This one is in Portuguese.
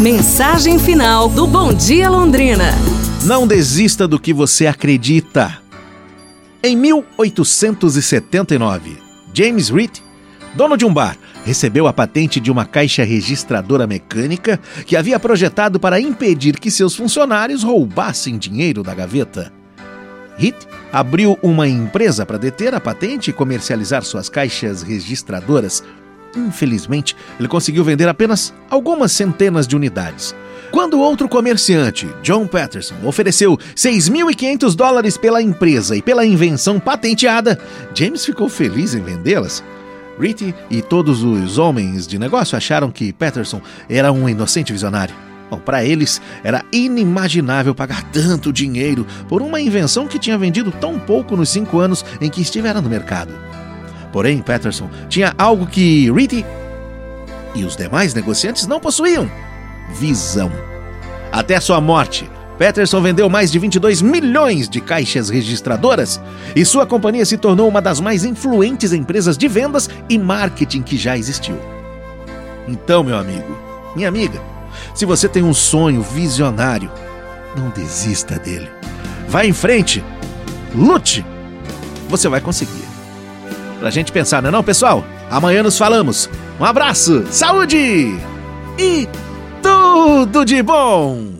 Mensagem final do Bom Dia Londrina. Não desista do que você acredita. Em 1879, James Reed, dono de um bar, recebeu a patente de uma caixa registradora mecânica que havia projetado para impedir que seus funcionários roubassem dinheiro da gaveta. Reed abriu uma empresa para deter a patente e comercializar suas caixas registradoras Infelizmente, ele conseguiu vender apenas algumas centenas de unidades. Quando outro comerciante, John Patterson, ofereceu 6.500 dólares pela empresa e pela invenção patenteada, James ficou feliz em vendê-las. Ritty e todos os homens de negócio acharam que Patterson era um inocente visionário. Bom, para eles era inimaginável pagar tanto dinheiro por uma invenção que tinha vendido tão pouco nos cinco anos em que estivera no mercado. Porém, Patterson tinha algo que Reedy e os demais negociantes não possuíam: visão. Até sua morte, Patterson vendeu mais de 22 milhões de caixas registradoras e sua companhia se tornou uma das mais influentes empresas de vendas e marketing que já existiu. Então, meu amigo, minha amiga, se você tem um sonho visionário, não desista dele. Vá em frente, lute, você vai conseguir pra gente pensar, não é não, pessoal? Amanhã nos falamos. Um abraço, saúde e tudo de bom!